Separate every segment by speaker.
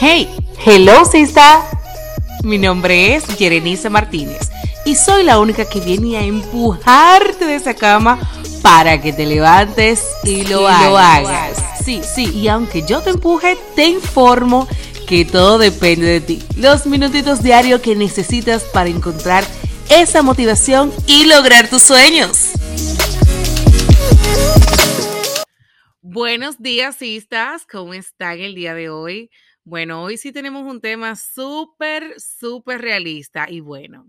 Speaker 1: Hey, hello sista. Mi nombre es Jerenice Martínez y soy la única que viene a empujarte de esa cama para que te levantes y lo, hagas. Sí, sí, y aunque yo te empuje, te informo que todo depende de ti. Los minutitos diarios que necesitas para encontrar esa motivación y lograr tus sueños. Buenos días, sistas. ¿Cómo están el día de hoy? Bueno, hoy sí tenemos un tema súper, súper realista y bueno.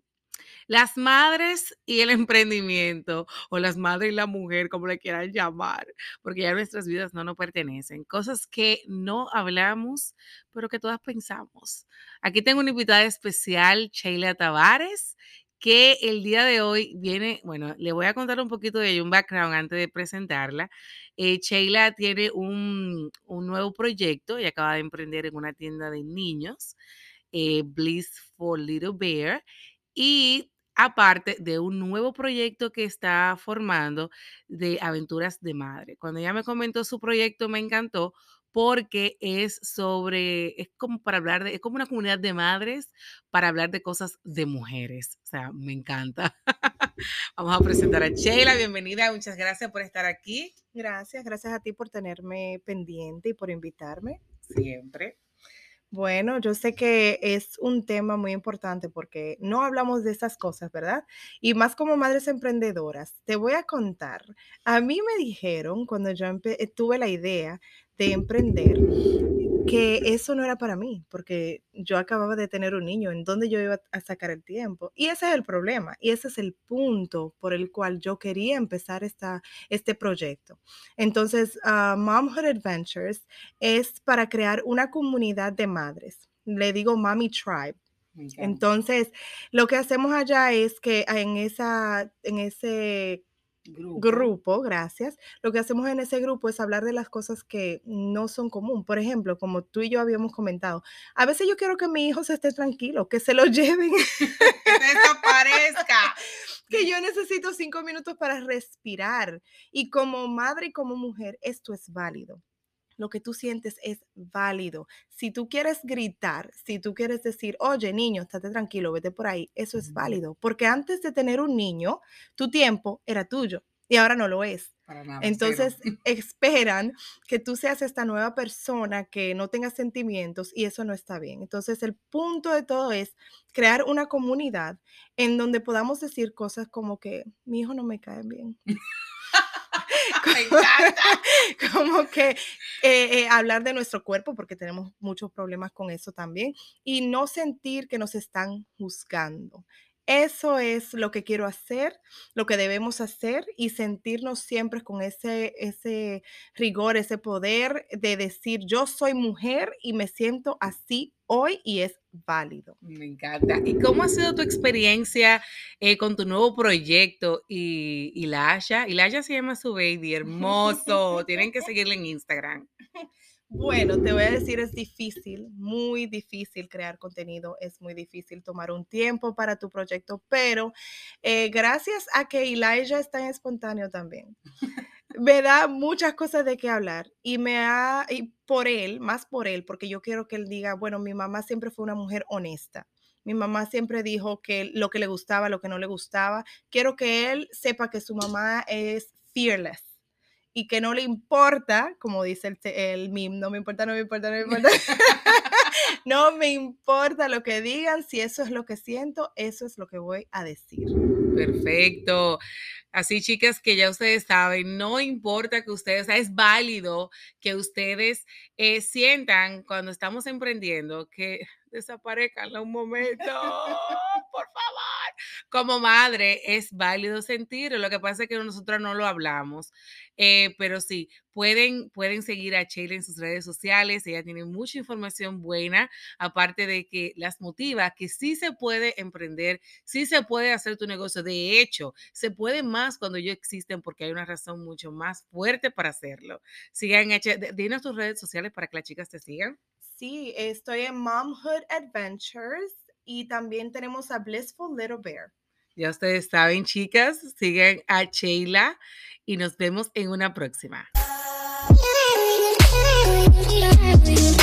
Speaker 1: Las madres y el emprendimiento, o las madres y la mujer, como le quieran llamar, porque ya nuestras vidas no nos pertenecen. Cosas que no hablamos, pero que todas pensamos. Aquí tengo una invitada especial, Sheila Tavares, que el día de hoy viene, bueno, le voy a contar un poquito de ella, un background antes de presentarla. Eh, Sheila tiene un, nuevo proyecto y acaba de emprender en una tienda de niños, eh, Bliss for Little Bear, y aparte de un nuevo proyecto que está formando de aventuras de madre. Cuando ella me comentó su proyecto me encantó porque es sobre, es como para hablar de, es como una comunidad de madres para hablar de cosas de mujeres. O sea, me encanta. Vamos a presentar a Sheila, bienvenida, muchas gracias por estar aquí.
Speaker 2: Gracias, gracias a ti por tenerme pendiente y por invitarme.
Speaker 1: Siempre.
Speaker 2: Bueno, yo sé que es un tema muy importante porque no hablamos de esas cosas, ¿verdad? Y más como madres emprendedoras, te voy a contar. A mí me dijeron cuando yo tuve la idea de emprender que eso no era para mí, porque yo acababa de tener un niño, ¿en dónde yo iba a sacar el tiempo? Y ese es el problema, y ese es el punto por el cual yo quería empezar esta, este proyecto. Entonces, uh, Momhood Adventures es para crear una comunidad de madres. Le digo Mommy Tribe. Entonces, lo que hacemos allá es que en, esa, en ese Grupo. gracias. Lo que hacemos en ese grupo es hablar de las cosas que no son común. Por ejemplo, como tú y yo habíamos comentado, a veces yo quiero que mi hijo se esté tranquilo, que se lo lleven.
Speaker 1: que desaparezca.
Speaker 2: que yo necesito cinco minutos para respirar. Y como madre y como mujer, esto es válido lo que tú sientes es válido. Si tú quieres gritar, si tú quieres decir, oye, niño, estate tranquilo, vete por ahí, eso es válido. Porque antes de tener un niño, tu tiempo era tuyo y ahora no lo es. Entonces esperan que tú seas esta nueva persona que no tenga sentimientos y eso no está bien. Entonces el punto de todo es crear una comunidad en donde podamos decir cosas como que mi hijo no me cae bien. Como que eh, eh, hablar de nuestro cuerpo, porque tenemos muchos problemas con eso también, y no sentir que nos están juzgando. Eso es lo que quiero hacer, lo que debemos hacer y sentirnos siempre con ese, ese rigor, ese poder de decir, yo soy mujer y me siento así hoy y es válido.
Speaker 1: Me encanta. ¿Y cómo ha sido tu experiencia eh, con tu nuevo proyecto y, y la Asha? Y la Asha se llama su baby, hermoso. Tienen que seguirle en Instagram.
Speaker 2: Bueno, te voy a decir, es difícil, muy difícil crear contenido, es muy difícil tomar un tiempo para tu proyecto, pero eh, gracias a que Elijah está en espontáneo también, me da muchas cosas de qué hablar y me ha, y por él, más por él, porque yo quiero que él diga, bueno, mi mamá siempre fue una mujer honesta. Mi mamá siempre dijo que lo que le gustaba, lo que no le gustaba. Quiero que él sepa que su mamá es fearless y que no le importa, como dice el, el meme, no me importa, no me importa, no me importa. no me importa lo que digan, si eso es lo que siento, eso es lo que voy a decir.
Speaker 1: Perfecto. Así, chicas, que ya ustedes saben, no importa que ustedes, es válido que ustedes eh, sientan cuando estamos emprendiendo que desaparezcan un momento. Como madre es válido sentir, lo que pasa es que nosotros no lo hablamos, eh, pero sí, pueden, pueden seguir a Sheila en sus redes sociales, ella tiene mucha información buena, aparte de que las motiva, que sí se puede emprender, sí se puede hacer tu negocio, de hecho, se puede más cuando ellos existen porque hay una razón mucho más fuerte para hacerlo. Sigan, dinos tus redes sociales para que las chicas te sigan.
Speaker 2: Sí, estoy en Momhood Adventures y también tenemos a Blissful Little Bear.
Speaker 1: Ya ustedes saben, chicas, sigan a Sheila y nos vemos en una próxima.